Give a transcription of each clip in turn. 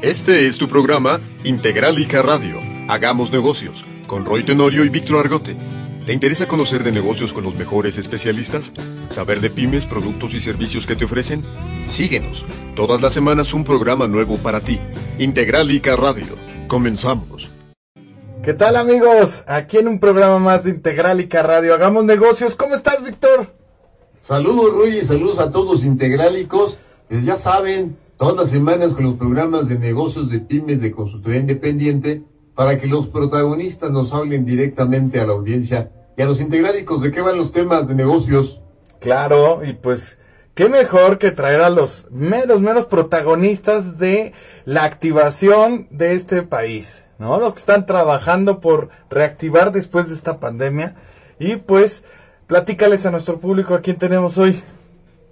Este es tu programa Integralica Radio. Hagamos negocios con Roy Tenorio y Víctor Argote. ¿Te interesa conocer de negocios con los mejores especialistas? ¿Saber de pymes, productos y servicios que te ofrecen? Síguenos. Todas las semanas un programa nuevo para ti. Integralica Radio. Comenzamos. ¿Qué tal amigos? Aquí en un programa más de Integralica Radio. Hagamos negocios. ¿Cómo estás, Víctor? Saludos, Ruy, y saludos a todos integralicos. Pues ya saben, todas las semanas con los programas de negocios de pymes de consultoría independiente para que los protagonistas nos hablen directamente a la audiencia y a los integrálicos de qué van los temas de negocios. Claro, y pues qué mejor que traer a los menos, menos protagonistas de la activación de este país, ¿no? Los que están trabajando por reactivar después de esta pandemia. Y pues, platícales a nuestro público a quién tenemos hoy.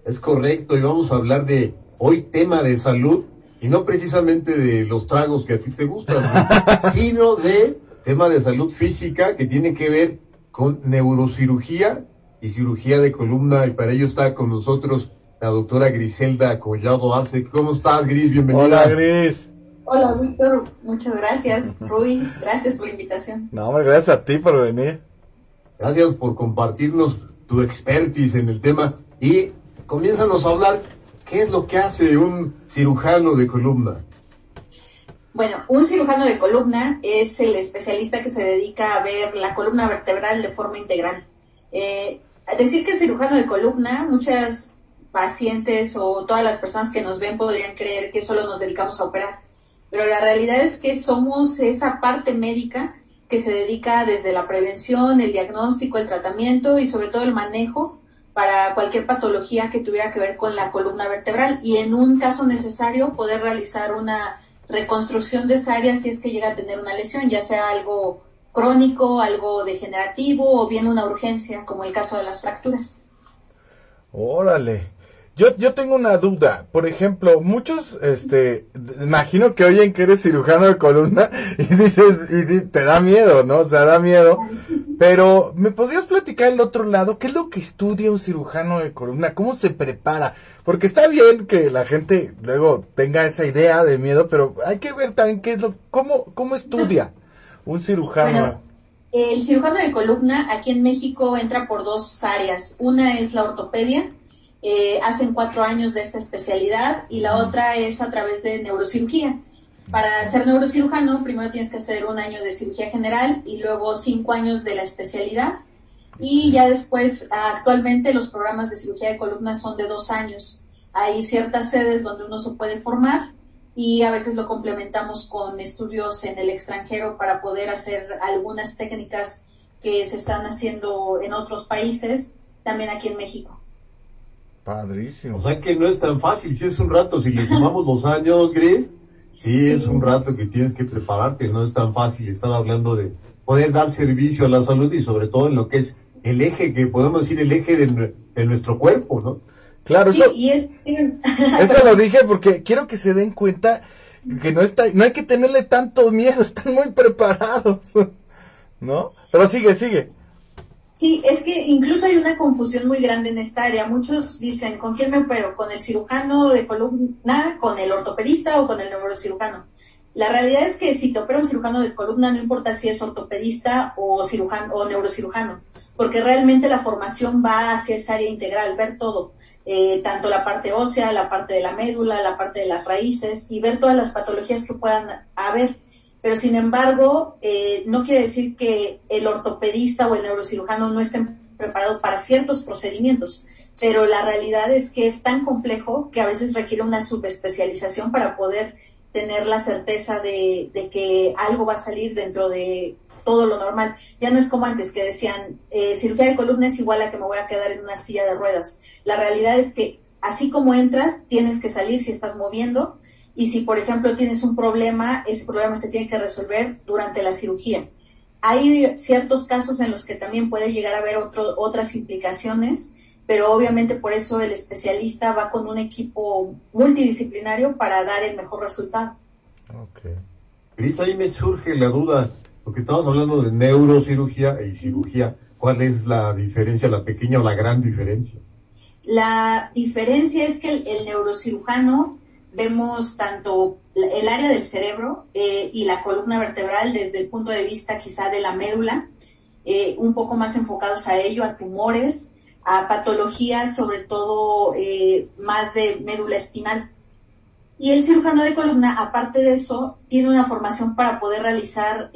Es correcto, y vamos a hablar de hoy tema de salud y no precisamente de los tragos que a ti te gustan, ¿no? sino de tema de salud física que tiene que ver con neurocirugía y cirugía de columna y para ello está con nosotros la doctora Griselda Collado Arce. ¿Cómo estás, Gris? Bienvenida. Hola, Gris. Hola, Víctor. Muchas gracias. Rui, gracias por la invitación. No, gracias a ti por venir. Gracias por compartirnos tu expertise en el tema y comiénzanos a hablar qué es lo que hace un cirujano de columna. Bueno, un cirujano de columna es el especialista que se dedica a ver la columna vertebral de forma integral. Eh, decir que es cirujano de columna, muchas pacientes o todas las personas que nos ven podrían creer que solo nos dedicamos a operar, pero la realidad es que somos esa parte médica que se dedica desde la prevención, el diagnóstico, el tratamiento y sobre todo el manejo para cualquier patología que tuviera que ver con la columna vertebral y en un caso necesario poder realizar una reconstrucción de esa área si es que llega a tener una lesión, ya sea algo crónico, algo degenerativo o bien una urgencia, como el caso de las fracturas. Órale. Yo, yo tengo una duda. Por ejemplo, muchos, este, imagino que oyen que eres cirujano de columna y dices, te da miedo, ¿no? O sea, da miedo. Pero, ¿me podrías platicar el otro lado? ¿Qué es lo que estudia un cirujano de columna? ¿Cómo se prepara? Porque está bien que la gente luego tenga esa idea de miedo, pero hay que ver también qué es lo, cómo, cómo estudia un cirujano. Bueno, el cirujano de columna aquí en México entra por dos áreas. Una es la ortopedia, eh, hacen cuatro años de esta especialidad y la otra es a través de neurocirugía. Para ser neurocirujano, primero tienes que hacer un año de cirugía general y luego cinco años de la especialidad. Y ya después, actualmente los programas de cirugía de columna son de dos años. Hay ciertas sedes donde uno se puede formar y a veces lo complementamos con estudios en el extranjero para poder hacer algunas técnicas que se están haciendo en otros países, también aquí en México. Padrísimo. O sea que no es tan fácil, si es un rato, si le sumamos los años, Gris, sí, Sí. es un rato que tienes que prepararte, no es tan fácil. Estaba hablando de poder dar servicio a la salud y sobre todo en lo que es el eje, que podemos decir el eje de nuestro cuerpo, ¿no? Claro, Sí, eso, y es... eso lo dije porque quiero que se den cuenta que no está, no hay que tenerle tanto miedo, están muy preparados. ¿No? Pero sigue, sigue. Sí, es que incluso hay una confusión muy grande en esta área. Muchos dicen, ¿con quién me opero? ¿Con el cirujano de columna, con el ortopedista o con el neurocirujano? La realidad es que si te opera un cirujano de columna, no importa si es ortopedista o cirujano o neurocirujano, porque realmente la formación va hacia esa área integral, ver todo, eh, tanto la parte ósea, la parte de la médula, la parte de las raíces y ver todas las patologías que puedan haber pero sin embargo, eh, no quiere decir que el ortopedista o el neurocirujano no estén preparados para ciertos procedimientos, pero la realidad es que es tan complejo que a veces requiere una subespecialización para poder tener la certeza de, de que algo va a salir dentro de todo lo normal. Ya no es como antes que decían, eh, cirugía de columna es igual a que me voy a quedar en una silla de ruedas. La realidad es que así como entras, tienes que salir si estás moviendo y si, por ejemplo, tienes un problema, ese problema se tiene que resolver durante la cirugía. Hay ciertos casos en los que también puede llegar a haber otro, otras implicaciones, pero obviamente por eso el especialista va con un equipo multidisciplinario para dar el mejor resultado. Okay. Gris, ahí me surge la duda, porque estamos hablando de neurocirugía y cirugía. ¿Cuál es la diferencia, la pequeña o la gran diferencia? La diferencia es que el, el neurocirujano vemos tanto el área del cerebro eh, y la columna vertebral desde el punto de vista quizá de la médula, eh, un poco más enfocados a ello, a tumores, a patologías, sobre todo eh, más de médula espinal. Y el cirujano de columna, aparte de eso, tiene una formación para poder realizar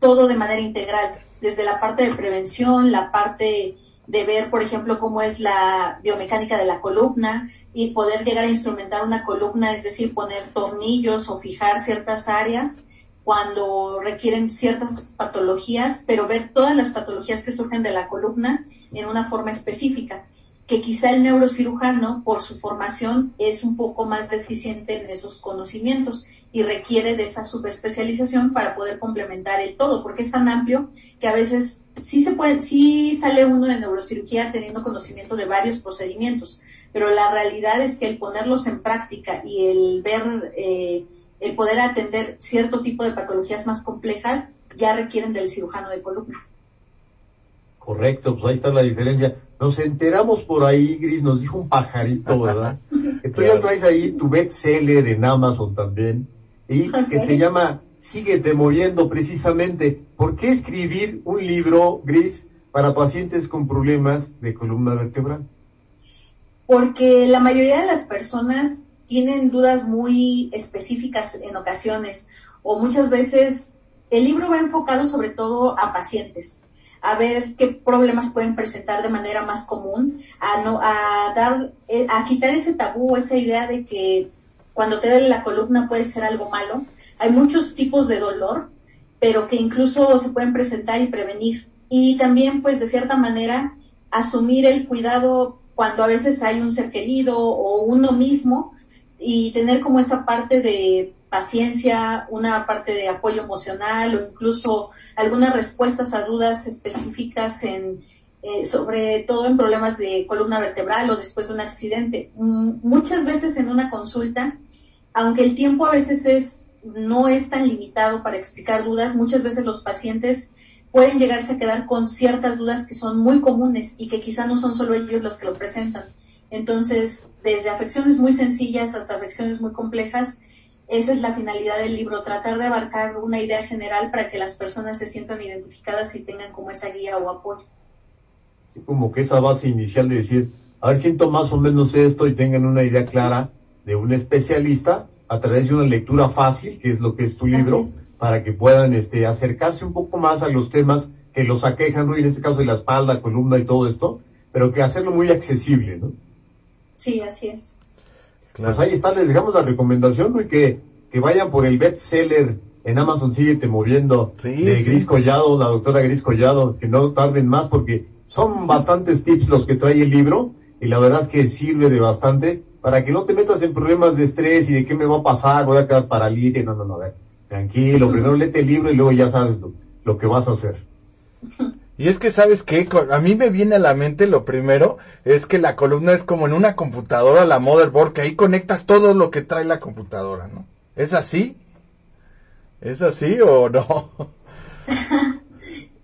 todo de manera integral, desde la parte de prevención, la parte de ver, por ejemplo, cómo es la biomecánica de la columna y poder llegar a instrumentar una columna, es decir, poner tornillos o fijar ciertas áreas cuando requieren ciertas patologías, pero ver todas las patologías que surgen de la columna en una forma específica, que quizá el neurocirujano, por su formación, es un poco más deficiente en esos conocimientos y requiere de esa subespecialización para poder complementar el todo, porque es tan amplio que a veces sí se puede, sí sale uno de neurocirugía teniendo conocimiento de varios procedimientos, pero la realidad es que el ponerlos en práctica y el ver, eh, el poder atender cierto tipo de patologías más complejas ya requieren del cirujano de columna. Correcto, pues ahí está la diferencia. Nos enteramos por ahí, Gris, nos dijo un pajarito, ¿verdad? que tú ya traes ahí tu bestseller en Amazon también y que se llama Síguete moviendo precisamente. ¿Por qué escribir un libro gris para pacientes con problemas de columna vertebral? Porque la mayoría de las personas tienen dudas muy específicas en ocasiones o muchas veces el libro va enfocado sobre todo a pacientes a ver qué problemas pueden presentar de manera más común, a no, a dar, eh, a quitar ese tabú, esa idea de que cuando te duele la columna puede ser algo malo. Hay muchos tipos de dolor, pero que incluso se pueden presentar y prevenir. Y también, pues, de cierta manera, asumir el cuidado cuando a veces hay un ser querido o uno mismo y tener como esa parte de paciencia, una parte de apoyo emocional o incluso algunas respuestas a dudas específicas en, eh, sobre todo en problemas de columna vertebral o después de un accidente. Mm, muchas veces en una consulta aunque el tiempo a veces es, no es tan limitado para explicar dudas, muchas veces los pacientes pueden llegarse a quedar con ciertas dudas que son muy comunes y que quizá no son solo ellos los que lo presentan. Entonces, desde afecciones muy sencillas hasta afecciones muy complejas, esa es la finalidad del libro, tratar de abarcar una idea general para que las personas se sientan identificadas y tengan como esa guía o apoyo. como que esa base inicial de decir, a ver, siento más o menos esto y tengan una idea clara de un especialista a través de una lectura fácil, que es lo que es tu libro, para que puedan este, acercarse un poco más a los temas que los aquejan, en este caso de la espalda, columna y todo esto, pero que hacerlo muy accesible, ¿no? Sí, así es. Pues ahí está, les dejamos la recomendación, que, que vayan por el bestseller en Amazon Síguete Moviendo de Gris Collado, la doctora Gris Collado, que no tarden más porque son bastantes tips los que trae el libro y la verdad es que sirve de bastante para que no te metas en problemas de estrés y de qué me va a pasar, voy a quedar paralítico, no, no, no, a ver, tranquilo, primero léete el libro y luego ya sabes lo, que vas a hacer. Y es que, ¿sabes qué? A mí me viene a la mente lo primero, es que la columna es como en una computadora, la motherboard, que ahí conectas todo lo que trae la computadora, ¿no? ¿Es así? ¿Es así o no?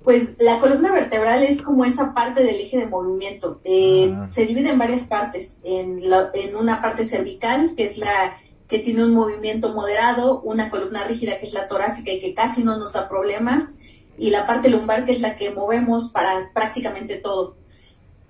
Pues la columna vertebral es como esa parte del eje de movimiento. Eh, ah. Se divide en varias partes. En, en una parte cervical, que es la que tiene un movimiento moderado, una columna rígida, que es la torácica y que casi no nos da problemas, y la parte lumbar, que es la que movemos para prácticamente todo.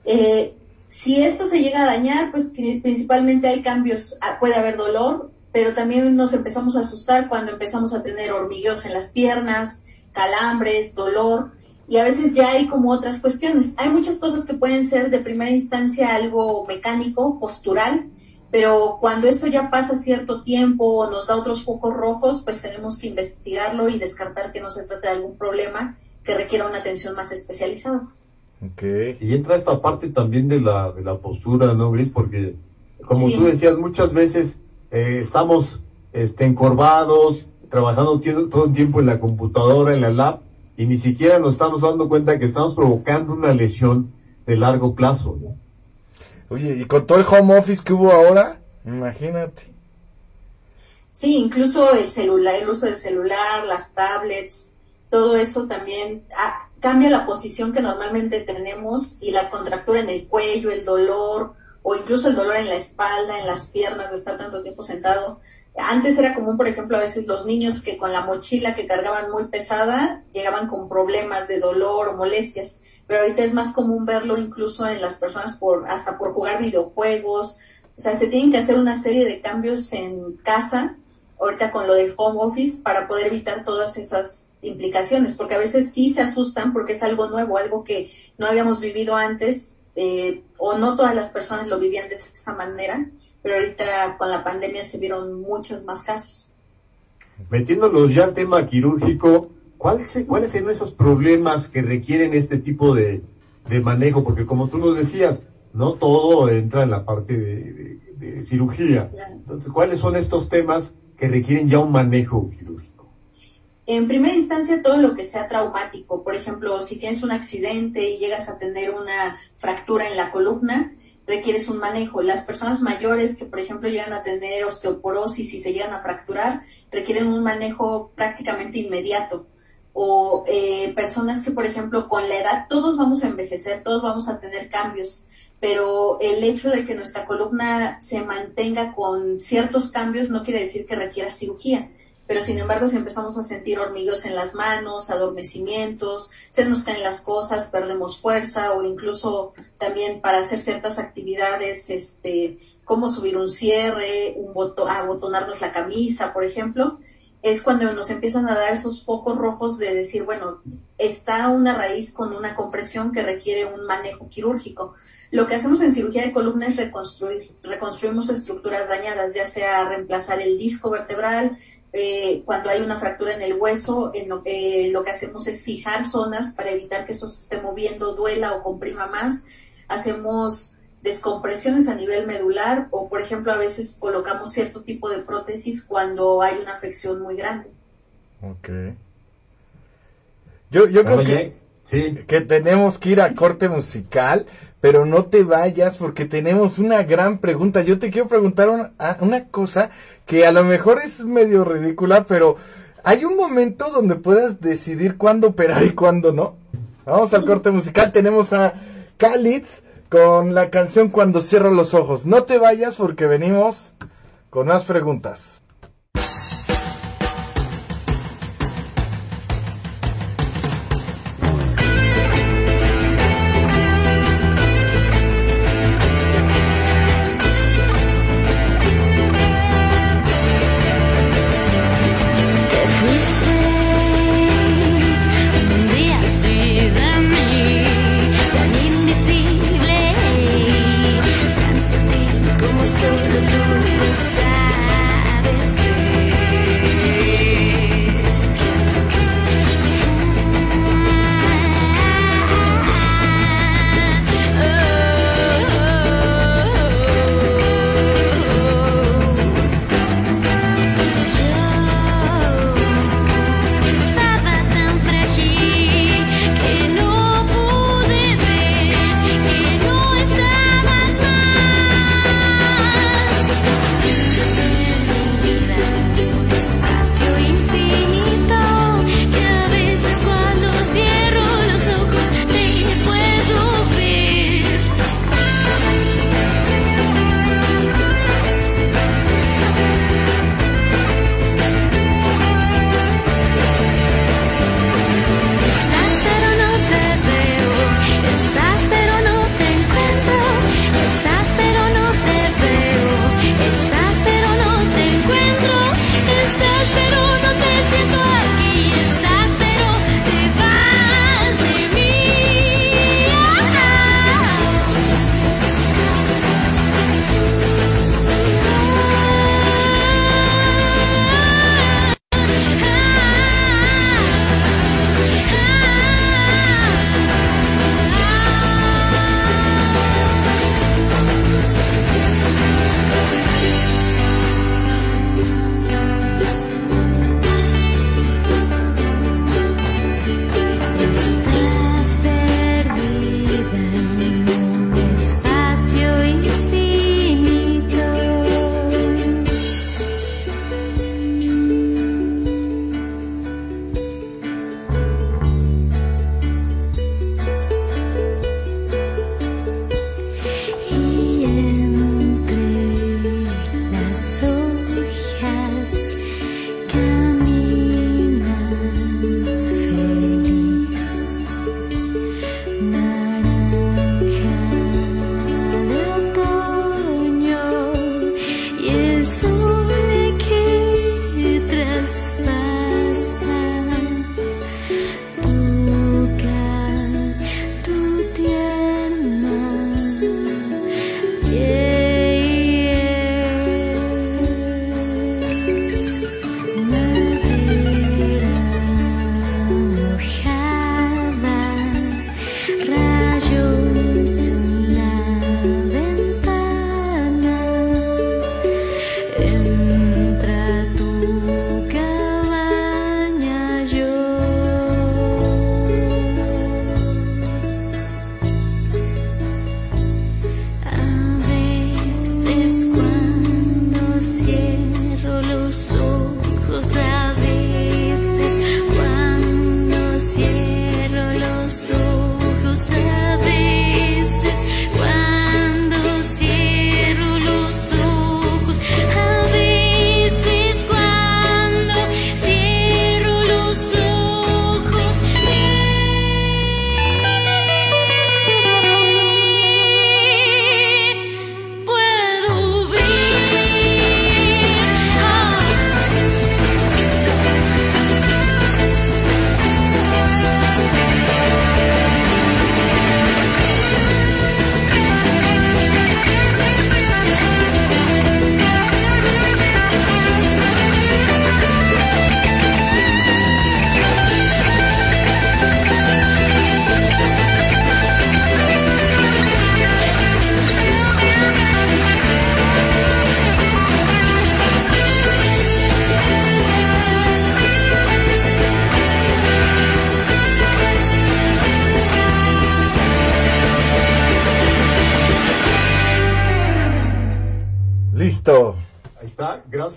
Eh, si esto se llega a dañar, pues principalmente hay cambios, ah, puede haber dolor, pero también nos empezamos a asustar cuando empezamos a tener hormigueos en las piernas, calambres, dolor, y a veces ya hay como otras cuestiones. Hay muchas cosas que pueden ser de primera instancia algo mecánico, postural, pero cuando esto ya pasa cierto tiempo o nos da otros focos rojos, pues tenemos que investigarlo y descartar que no se trate de algún problema que requiera una atención más especializada. Okay. Y entra esta parte también de la, de la postura, ¿no, Gris? Porque, como tú decías, muchas veces eh, estamos este, encorvados, trabajando todo el tiempo en la computadora, en la lab, y ni siquiera nos estamos dando cuenta que estamos provocando una lesión de largo plazo. Oye, y con todo el home office que hubo ahora, imagínate. Sí, incluso el celular, el uso del celular, las tablets, todo eso también ah, cambia la posición que normalmente tenemos y la contractura en el cuello, el dolor o incluso el dolor en la espalda, en las piernas de estar tanto tiempo sentado. Antes era común, por ejemplo, a veces los niños que con la mochila que cargaban muy pesada llegaban con problemas de dolor o molestias, pero ahorita es más común verlo incluso en las personas por hasta por jugar videojuegos. O sea, se tienen que hacer una serie de cambios en casa, ahorita con lo del home office, para poder evitar todas esas implicaciones, porque a veces sí se asustan porque es algo nuevo, algo que no habíamos vivido antes, eh, o no todas las personas lo vivían de esta manera, pero ahorita con la pandemia se vieron muchos más casos. Metiéndonos ya al tema quirúrgico, ¿cuáles, ¿cuáles son esos problemas que requieren este tipo de, manejo? Porque como tú nos decías, no todo entra en la parte de, de cirugía. Entonces, ¿cuáles son estos temas que requieren ya un manejo quirúrgico? En primera instancia, todo lo que sea traumático, por ejemplo, si tienes un accidente y llegas a tener una fractura en la columna, requieres un manejo. Las personas mayores que, por ejemplo, llegan a tener osteoporosis y se llegan a fracturar, requieren un manejo prácticamente inmediato. O eh, personas que, por ejemplo, con la edad todos vamos a envejecer, todos vamos a tener cambios, pero el hecho de que nuestra columna se mantenga con ciertos cambios no quiere decir que requiera cirugía pero sin embargo si empezamos a sentir hormigueos en las manos, adormecimientos, se nos caen las cosas, perdemos fuerza o incluso también para hacer ciertas actividades, este, como subir un cierre, un botón, abotonarnos la camisa, por ejemplo, es cuando nos empiezan a dar esos focos rojos de decir, bueno, está una raíz con una compresión que requiere un manejo quirúrgico. Lo que hacemos en cirugía de columna es reconstruir, reconstruimos estructuras dañadas, ya sea reemplazar el disco vertebral, eh, cuando hay una fractura en el hueso, en lo, que, lo que hacemos es fijar zonas para evitar que eso se esté moviendo, duela o comprima más. Hacemos descompresiones a nivel medular o, por ejemplo, a veces colocamos cierto tipo de prótesis cuando hay una afección muy grande. Ok. Yo, yo creo que, que tenemos que ir a corte musical, pero no te vayas porque tenemos una gran pregunta. Yo te quiero preguntar una, una cosa que a lo mejor es medio ridícula, pero hay un momento donde puedas decidir cuándo operar y cuándo no. Vamos al corte musical, tenemos a Khalid con la canción Cuando cierro los ojos. No te vayas porque venimos con más preguntas.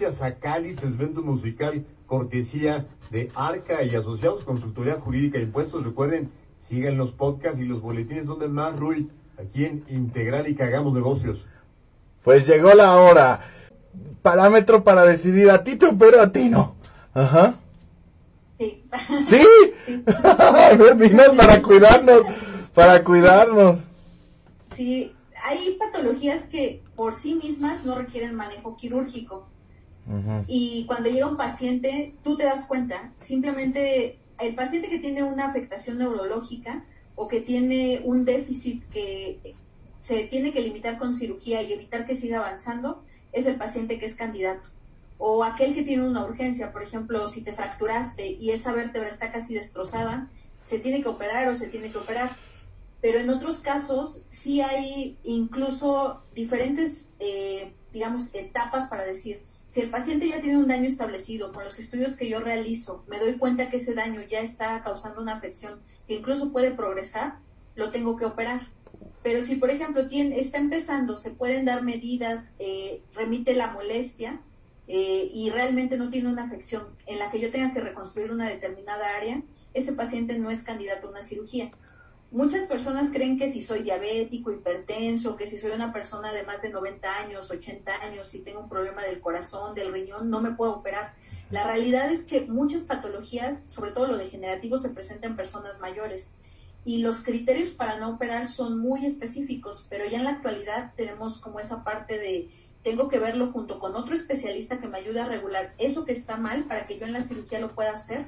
Gracias a Cali, segmento musical, cortesía de Arca y Asociados Consultoría Jurídica e Impuestos. Recuerden, sigan los podcasts y los boletines donde más, Rui, aquí en Integral y que hagamos negocios. Pues llegó la hora. Parámetro para decidir a ti te opero a ti no. Ajá. Sí. ¿Sí? sí. a ver, dinos para cuidarnos, para cuidarnos. Sí, hay patologías que por sí mismas no requieren manejo quirúrgico. Y cuando llega un paciente, tú te das cuenta, simplemente el paciente que tiene una afectación neurológica o que tiene un déficit que se tiene que limitar con cirugía y evitar que siga avanzando, es el paciente que es candidato. O aquel que tiene una urgencia, por ejemplo, si te fracturaste y esa vértebra está casi destrozada, se tiene que operar o se tiene que operar pero en otros casos sí hay incluso diferentes, eh, digamos, etapas para decir, si el paciente ya tiene un daño establecido, con los estudios que yo realizo, me doy cuenta que ese daño ya está causando una afección que incluso puede progresar, lo tengo que operar. Pero si, por ejemplo, tiene, está empezando, se pueden dar medidas, eh, remite la molestia eh, y realmente no tiene una afección en la que yo tenga que reconstruir una determinada área, ese paciente no es candidato a una cirugía. Muchas personas creen que si soy diabético, hipertenso, que si soy una persona de más de 90 años, 80 años, si tengo un problema del corazón, del riñón, no me puedo operar. La realidad es que muchas patologías, sobre todo lo degenerativo, se presentan en personas mayores y los criterios para no operar son muy específicos, pero ya en la actualidad tenemos como esa parte de tengo que verlo junto con otro especialista que me ayude a regular eso que está mal para que yo en la cirugía lo pueda hacer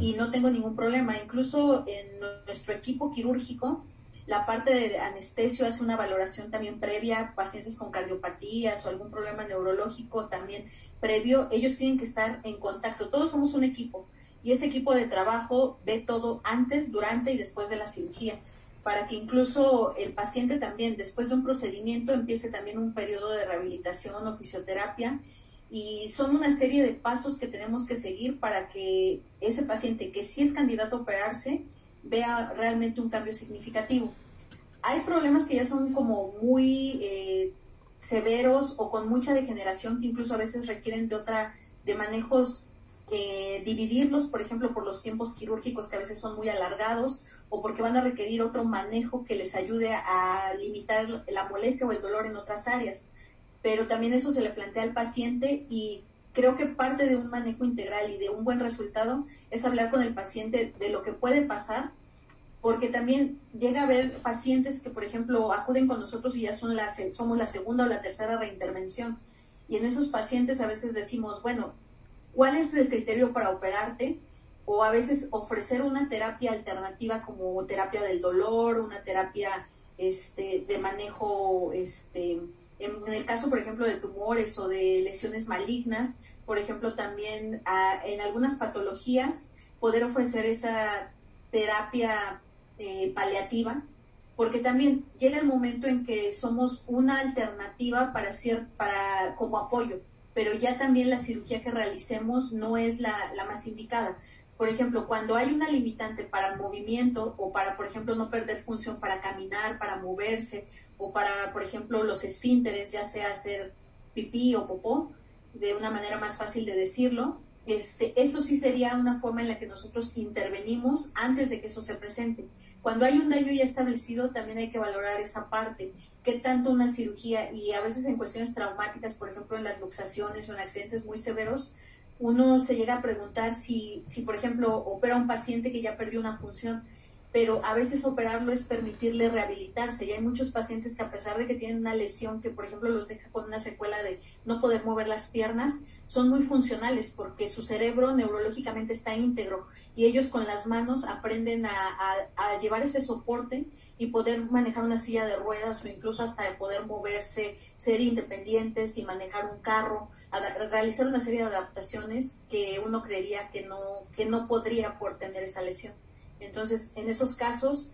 y no tengo ningún problema. Incluso en nuestro equipo quirúrgico, la parte de anestesio hace una valoración también previa, pacientes con cardiopatías o algún problema neurológico también previo, ellos tienen que estar en contacto. Todos somos un equipo y ese equipo de trabajo ve todo antes, durante y después de la cirugía para que incluso el paciente también, después de un procedimiento, empiece también un periodo de rehabilitación o fisioterapia. Y son una serie de pasos que tenemos que seguir para que ese paciente que sí es candidato a operarse vea realmente un cambio significativo. Hay problemas que ya son como muy eh, severos o con mucha degeneración que incluso a veces requieren de otra, de manejos, eh, dividirlos, por ejemplo, por los tiempos quirúrgicos que a veces son muy alargados o porque van a requerir otro manejo que les ayude a limitar la molestia o el dolor en otras áreas. Pero también eso se le plantea al paciente y creo que parte de un manejo integral y de un buen resultado es hablar con el paciente de lo que puede pasar, porque también llega a haber pacientes que, por ejemplo, acuden con nosotros y ya son la, somos la segunda o la tercera reintervención. Y en esos pacientes a veces decimos, bueno, ¿cuál es el criterio para operarte? o a veces ofrecer una terapia alternativa como terapia del dolor, una terapia este, de manejo, este, en, el caso, por ejemplo, de tumores o de lesiones malignas, por ejemplo, también en algunas patologías, poder ofrecer esa terapia eh, paliativa, porque también llega el momento en que somos una alternativa para, ser, para como apoyo, pero ya también la cirugía que realicemos no es la, la más indicada por ejemplo, cuando hay una limitante para movimiento o para, por ejemplo, no perder función para caminar, para moverse o para, por ejemplo, los esfínteres, ya sea hacer pipí o popó, de una manera más fácil de decirlo, este, eso sí sería una forma en la que nosotros intervenimos antes de que eso se presente. Cuando hay un daño ya establecido, también hay que valorar esa parte. ¿Qué tanto una cirugía, y a veces en cuestiones traumáticas, por ejemplo, en las luxaciones o en accidentes muy severos, uno se llega a preguntar si, si, por ejemplo, opera un paciente que ya perdió una función, pero a veces operarlo es permitirle rehabilitarse. Y hay muchos pacientes que a pesar de que tienen una lesión que, por ejemplo, los deja con una secuela de no poder mover las piernas, son muy funcionales porque su cerebro neurológicamente está íntegro y ellos con las manos aprenden a, llevar ese soporte y poder manejar una silla de ruedas o incluso hasta poder moverse, ser independientes y manejar un carro realizar una serie de adaptaciones que uno creería que no, que no podría por tener esa lesión. Entonces, en esos casos,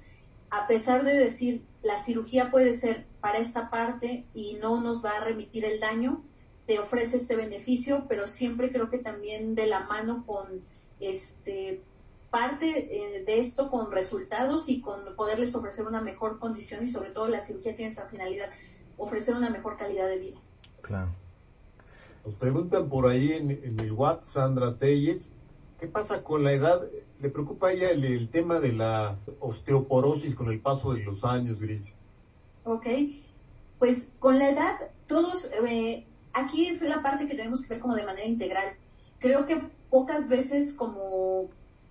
a pesar de decir la cirugía puede ser para esta parte y no nos va a remitir el daño, te ofrece este beneficio, pero siempre creo que también de la mano con este parte eh, de esto con resultados y con poderles ofrecer una mejor condición y sobre todo la cirugía tiene esa finalidad, ofrecer una mejor calidad de vida. Claro. Nos preguntan por ahí en, en el WhatsApp, Sandra Telles, ¿qué pasa con la edad? Le preocupa a ella el, tema de la osteoporosis con el paso de los años, Gris. Ok, pues con la edad, todos, eh, aquí es la parte que tenemos que ver como de manera integral. Creo que pocas veces como,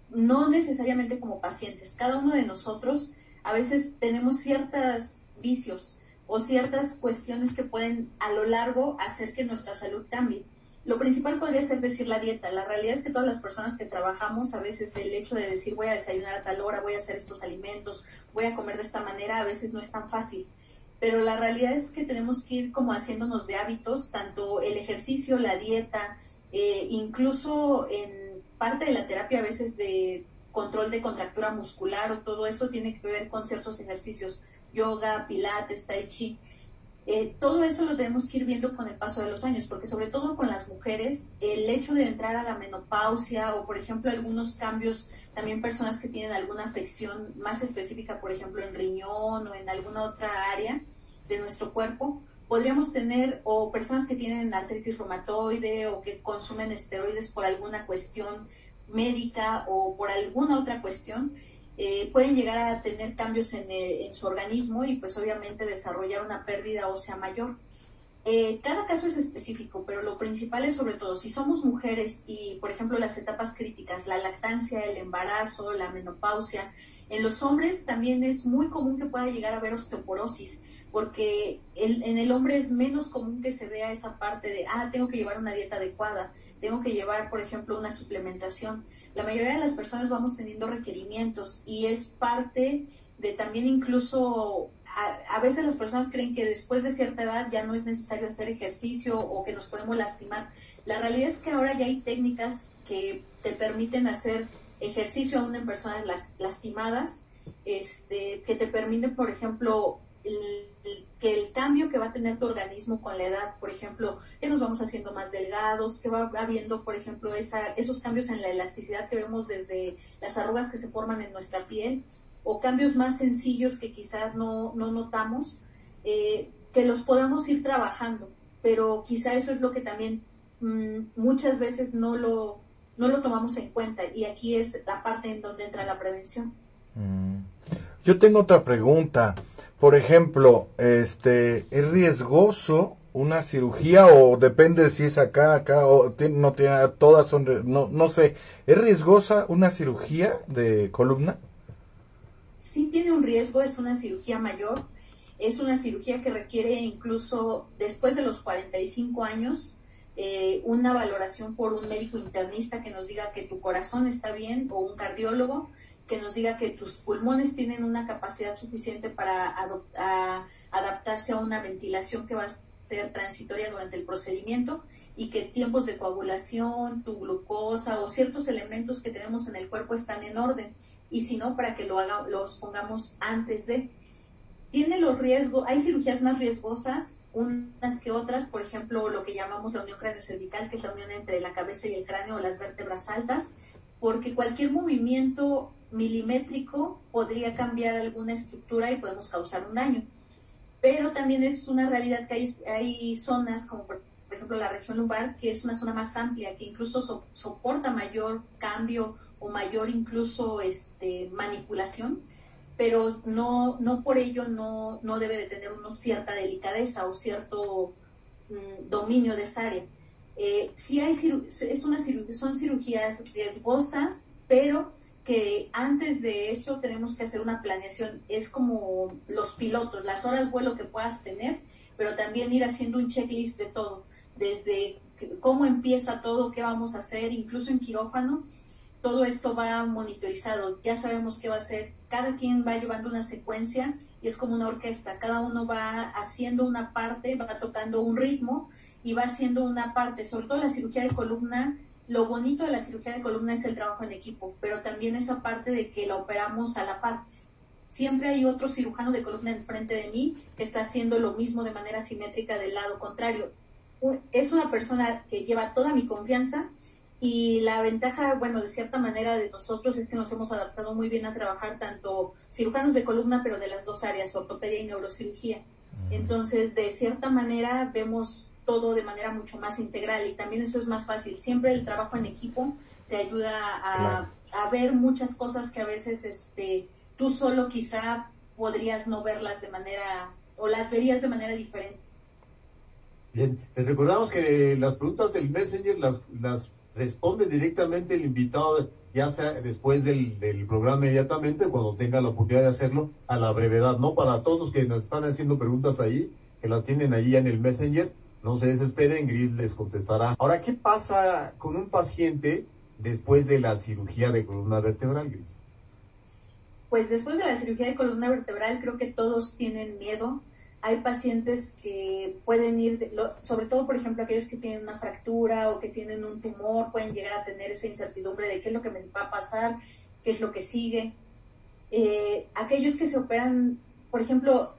no necesariamente como pacientes, cada uno de nosotros a veces tenemos ciertos vicios o ciertas cuestiones que pueden a lo largo hacer que nuestra salud cambie. Lo principal podría ser decir la dieta. La realidad es que todas las personas que trabajamos, a veces el hecho de decir voy a desayunar a tal hora, voy a hacer estos alimentos, voy a comer de esta manera, a veces no es tan fácil. Pero la realidad es que tenemos que ir como haciéndonos de hábitos, tanto el ejercicio, la dieta, eh, incluso en parte de la terapia a veces de control de contractura muscular o todo eso tiene que ver con ciertos ejercicios, yoga, pilates, tai chi. Eh, todo eso lo tenemos que ir viendo con el paso de los años, porque sobre todo con las mujeres, el hecho de entrar a la menopausia o, por ejemplo, algunos cambios, también personas que tienen alguna afección más específica, por ejemplo, en riñón o en alguna otra área de nuestro cuerpo, podríamos tener o personas que tienen artritis reumatoide o que consumen esteroides por alguna cuestión médica o por alguna otra cuestión, eh, pueden llegar a tener cambios en, su organismo y pues obviamente desarrollar una pérdida ósea mayor. Eh, cada caso es específico, pero lo principal es sobre todo si somos mujeres y, por ejemplo, las etapas críticas, la lactancia, el embarazo, la menopausia, en los hombres también es muy común que pueda llegar a haber osteoporosis porque en el hombre es menos común que se vea esa parte de, ah, tengo que llevar una dieta adecuada, tengo que llevar, por ejemplo, una suplementación. La mayoría de las personas vamos teniendo requerimientos y es parte de también incluso, a, veces las personas creen que después de cierta edad ya no es necesario hacer ejercicio o que nos podemos lastimar. La realidad es que ahora ya hay técnicas que te permiten hacer ejercicio aún en personas lastimadas, este, que te permiten, por ejemplo, que el cambio que va a tener tu organismo con la edad, por ejemplo, que nos vamos haciendo más delgados, que va habiendo, por ejemplo, esa, esos cambios en la elasticidad que vemos desde las arrugas que se forman en nuestra piel, o cambios más sencillos que quizás no, no notamos, eh, que los podamos ir trabajando. Pero quizá eso es lo que también mm, muchas veces no lo, no lo tomamos en cuenta y aquí es la parte en donde entra la prevención. Mm. Yo tengo otra pregunta. Por ejemplo, este, ¿es riesgoso una cirugía o depende si es acá, acá o no tiene, todas son, no, no sé, ¿es riesgosa una cirugía de columna? Sí tiene un riesgo, es una cirugía mayor, es una cirugía que requiere incluso después de los 45 años eh, una valoración por un médico internista que nos diga que tu corazón está bien o un cardiólogo que nos diga que tus pulmones tienen una capacidad suficiente para adaptarse a una ventilación que va a ser transitoria durante el procedimiento y que tiempos de coagulación, tu glucosa o ciertos elementos que tenemos en el cuerpo están en orden y si no, para que lo haga, los pongamos antes de. Tiene los riesgos, hay cirugías más riesgosas, unas que otras, por ejemplo, lo que llamamos la unión cráneo-cervical, que es la unión entre la cabeza y el cráneo o las vértebras altas, porque cualquier movimiento milimétrico podría cambiar alguna estructura y podemos causar un daño. Pero también es una realidad que hay, hay zonas como por, ejemplo la región lumbar, que es una zona más amplia, que incluso soporta mayor cambio o mayor incluso este, manipulación, pero no, no por ello no, no debe de tener uno cierta delicadeza o cierto mm, dominio de esa área. Eh, sí hay es una son cirugías riesgosas, pero que antes de eso tenemos que hacer una planeación. Es como los pilotos, las horas vuelo que puedas tener, pero también ir haciendo un checklist de todo, desde cómo empieza todo, qué vamos a hacer, incluso en quirófano, todo esto va monitorizado, ya sabemos qué va a hacer, cada quien va llevando una secuencia y es como una orquesta, cada uno va haciendo una parte, va tocando un ritmo y va haciendo una parte, sobre todo la cirugía de columna lo bonito de la cirugía de columna es el trabajo en equipo, pero también esa parte de que la operamos a la par. Siempre hay otro cirujano de columna enfrente de mí que está haciendo lo mismo de manera simétrica del lado contrario. Es una persona que lleva toda mi confianza y la ventaja, bueno, de cierta manera de nosotros es que nos hemos adaptado muy bien a trabajar tanto cirujanos de columna, pero de las dos áreas, ortopedia y neurocirugía. Entonces, de cierta manera, vemos todo de manera mucho más integral y también eso es más fácil. Siempre el trabajo en equipo te ayuda a, a ver muchas cosas que a veces este, tú solo quizá podrías no verlas de manera o las verías de manera diferente. Bien, les recordamos que las preguntas del Messenger las, las responde directamente el invitado, ya sea después del, del programa inmediatamente, cuando tenga la oportunidad de hacerlo, a la brevedad, ¿no? Para todos los que nos están haciendo preguntas ahí, que las tienen allí en el Messenger, no se desesperen, Gris les contestará. Ahora, ¿qué pasa con un paciente después de la cirugía de columna vertebral, Gris? Pues después de la cirugía de columna vertebral creo que todos tienen miedo. Hay pacientes que pueden ir, sobre todo por ejemplo aquellos que tienen una fractura o que tienen un tumor, pueden llegar a tener esa incertidumbre de qué es lo que me va a pasar, qué es lo que sigue. Eh, aquellos que se operan, por ejemplo,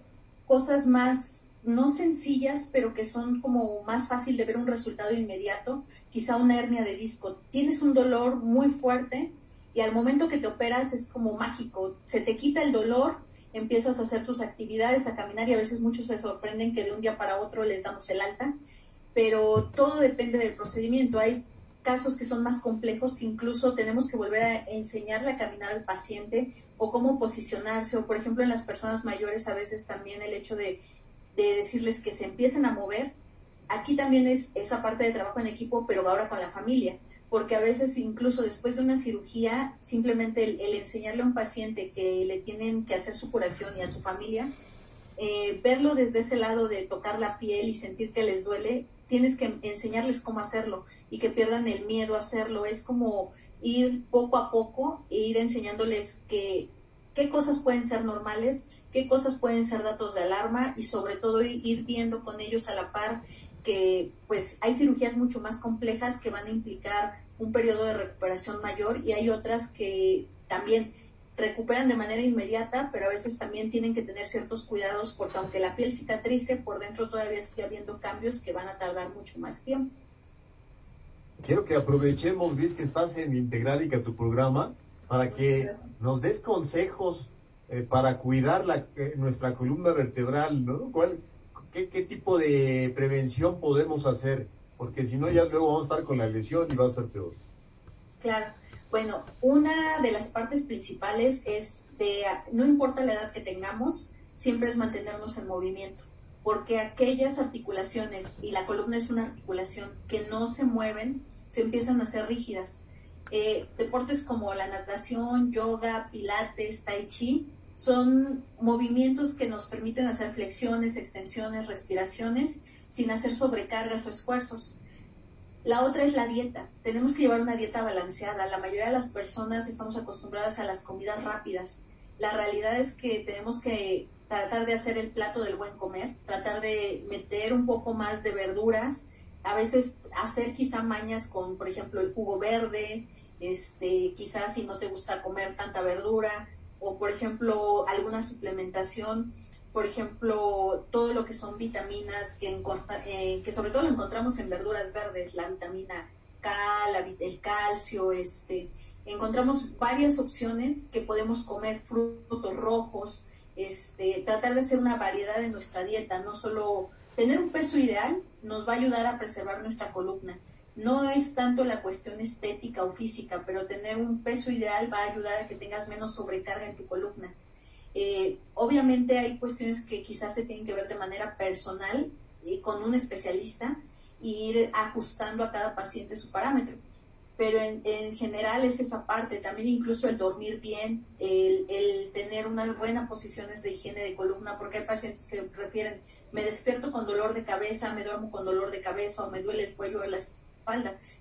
cosas más no sencillas, pero que son como más fácil de ver un resultado inmediato, quizá una hernia de disco. Tienes un dolor muy fuerte, y al momento que te operas es como mágico, se te quita el dolor, empiezas a hacer tus actividades, a caminar y a veces muchos se sorprenden que de un día para otro les damos el alta, pero todo depende del procedimiento. Hay casos que son más complejos que incluso tenemos que volver a enseñarle a caminar al paciente o cómo posicionarse o por ejemplo en las personas mayores a veces también el hecho de, de decirles que se empiecen a mover. Aquí también es esa parte de trabajo en equipo, pero ahora con la familia porque a veces incluso después de una cirugía, simplemente el, enseñarle a un paciente que le tienen que hacer su curación y a su familia, eh, verlo desde ese lado de tocar la piel y sentir que les duele, tienes que enseñarles cómo hacerlo y que pierdan el miedo a hacerlo. Es como ir poco a poco e ir enseñándoles que, qué cosas pueden ser normales, qué cosas pueden ser datos de alarma y sobre todo ir, viendo con ellos a la par que pues hay cirugías mucho más complejas que van a implicar un periodo de recuperación mayor y hay otras que también recuperan de manera inmediata, pero a veces también tienen que tener ciertos cuidados porque aunque la piel cicatrice, por dentro todavía sigue habiendo cambios que van a tardar mucho más tiempo. Quiero que aprovechemos, Luis, que estás en Integrálica, tu programa, para que nos des consejos eh, para cuidar la, eh, nuestra columna vertebral, ¿no? ¿Cuál, ¿qué, tipo de prevención podemos hacer? Porque si no, ya luego vamos a estar con la lesión y va a ser peor. Claro. Bueno, una de las partes principales es de, no importa la edad que tengamos, siempre es mantenernos en movimiento, porque aquellas articulaciones, y la columna es una articulación, que no se mueven, se empiezan a hacer rígidas. Eh, deportes como la natación, yoga, pilates, tai chi, son movimientos que nos permiten hacer flexiones, extensiones, respiraciones sin hacer sobrecargas o esfuerzos. La otra es la dieta. Tenemos que llevar una dieta balanceada. La mayoría de las personas estamos acostumbradas a las comidas rápidas. La realidad es que tenemos que tratar de hacer el plato del buen comer, tratar de meter un poco más de verduras, a veces hacer quizá mañas con, por ejemplo, el jugo verde, este, quizás si no te gusta comer tanta verdura, o por ejemplo alguna suplementación, por ejemplo todo lo que son vitaminas que, eh, que sobre todo lo encontramos en verduras verdes, la vitamina K, el calcio, este, encontramos varias opciones que podemos comer frutos rojos, este, tratar de hacer una variedad en nuestra dieta, no solo tener un peso ideal nos va a ayudar a preservar nuestra columna, no es tanto la cuestión estética o física, pero tener un peso ideal va a ayudar a que tengas menos sobrecarga en tu columna. Eh, obviamente hay cuestiones que quizás se tienen que ver de manera personal y con un especialista e ir ajustando a cada paciente su parámetro. Pero en, general es esa parte, también incluso el dormir bien, el, tener unas buenas posiciones de higiene de columna, porque hay pacientes que refieren, me despierto con dolor de cabeza, me duermo con dolor de cabeza o me duele el cuello de la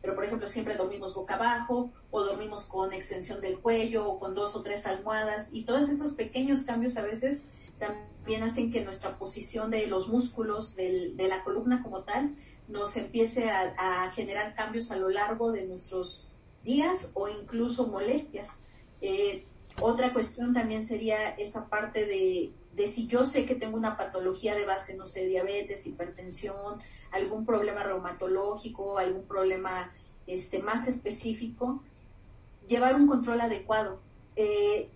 pero por ejemplo siempre dormimos boca abajo o dormimos con extensión del cuello o con dos o tres almohadas y todos esos pequeños cambios a veces también hacen que nuestra posición de los músculos de la columna como tal nos empiece a, generar cambios a lo largo de nuestros días o incluso molestias. Eh, otra cuestión también sería esa parte de si yo sé que tengo una patología de base, no sé, diabetes, hipertensión, algún problema reumatológico, algún problema este, más específico, llevar un control adecuado. Eh,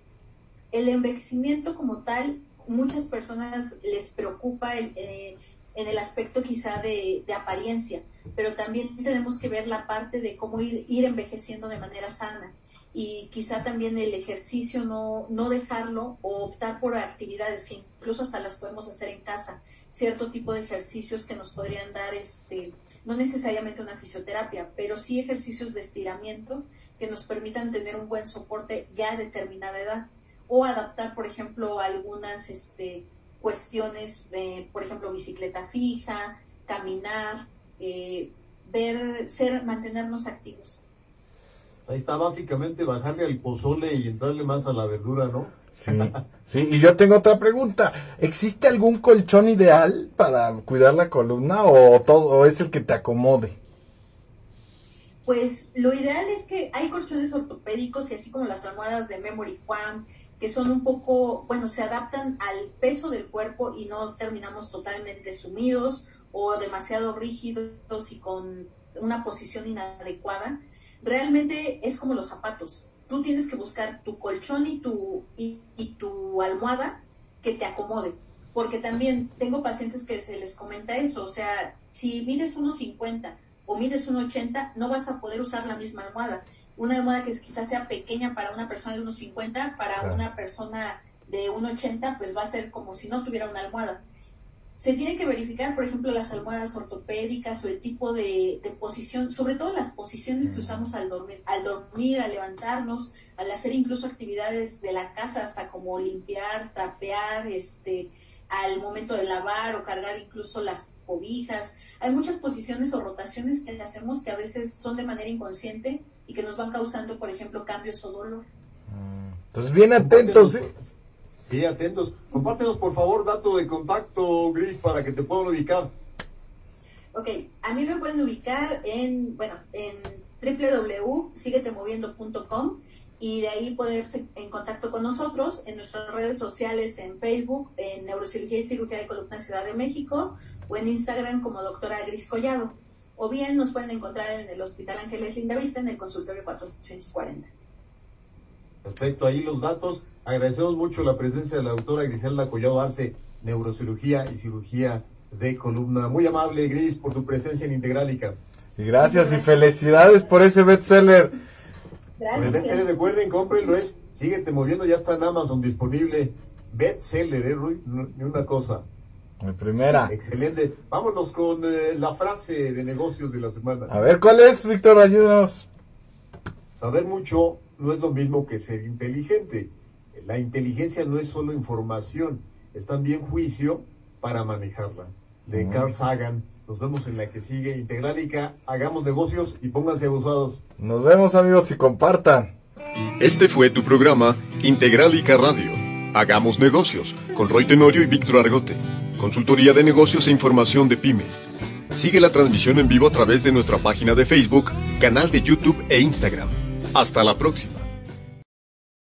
el envejecimiento como tal, muchas personas les preocupa el, eh, en el aspecto quizá de, apariencia, pero también tenemos que ver la parte de cómo ir, envejeciendo de manera sana y quizá también el ejercicio no, no dejarlo o optar por actividades que incluso hasta las podemos hacer en casa, cierto tipo de ejercicios que nos podrían dar, este, no necesariamente una fisioterapia, pero sí ejercicios de estiramiento que nos permitan tener un buen soporte ya a determinada edad o adaptar, por ejemplo, algunas este, cuestiones, eh, por ejemplo, bicicleta fija, caminar, eh, ver, ser, mantenernos activos. Ahí está básicamente bajarle al pozole y entrarle más a la verdura, ¿no? Sí, sí, y yo tengo otra pregunta. ¿Existe algún colchón ideal para cuidar la columna o todo o es el que te acomode? Pues lo ideal es que hay colchones ortopédicos y así como las almohadas de Memory Foam que son un poco, bueno, se adaptan al peso del cuerpo y no terminamos totalmente sumidos o demasiado rígidos y con una posición inadecuada. Realmente es como los zapatos. Tú tienes que buscar tu colchón y tu, y, tu almohada que te acomode. Porque también tengo pacientes que se les comenta eso. O sea, si mides 1,50 o mides 1,80, no vas a poder usar la misma almohada una almohada que quizás sea pequeña para una persona de unos 50, para una persona de 1,80, pues va a ser como si no tuviera una almohada. Se tiene que verificar, por ejemplo, las almohadas ortopédicas o el tipo de, posición, sobre todo las posiciones que usamos al dormir, al dormir, al levantarnos, al hacer incluso actividades de la casa, hasta como limpiar, trapear, este, al momento de lavar o cargar incluso las cobijas. Hay muchas posiciones o rotaciones que hacemos que a veces son de manera inconsciente y que nos van causando, por ejemplo, cambios o dolor. Mm, entonces, bien atentos, ¿eh? Sí, atentos. Compártenos, por favor, dato de contacto, Gris, para que te puedan ubicar. Ok, a mí me pueden ubicar en, bueno, en www.siguetemoviendo.com y de ahí poderse en contacto con nosotros en nuestras redes sociales, en Facebook, en Neurocirugía y Cirugía de Columna Ciudad de México o en Instagram como doctora Gris Collado o bien nos pueden encontrar en el Hospital Ángeles Lindavista en el consultorio 440. Perfecto, ahí los datos. Agradecemos mucho la presencia de la doctora Griselda Collado Arce, neurocirugía y cirugía de columna. Muy amable, Gris, por tu presencia en Integralica. Y gracias, y felicidades por ese bestseller. Gracias. el bestseller, recuerden, cómprenlo, es Síguete Moviendo, ya está en Amazon disponible. Bestseller, ¿eh, Rui? Ni una cosa. Mi primera. Excelente. Vámonos con eh, la frase de negocios de la semana. A ver, ¿cuál es, Víctor? Ayúdanos. Saber mucho no es lo mismo que ser inteligente. La inteligencia no es solo información, es también juicio para manejarla. De Carl Sagan. Nos vemos en la que sigue. Integralica, hagamos negocios y pónganse abusados. Nos vemos, amigos, y compartan. Este fue tu programa Integralica Radio. Hagamos negocios con Roy Tenorio y Víctor Argote consultoría de negocios e información de pymes. Sigue la transmisión en vivo a través de nuestra página de Facebook, canal de YouTube e Instagram. Hasta la próxima.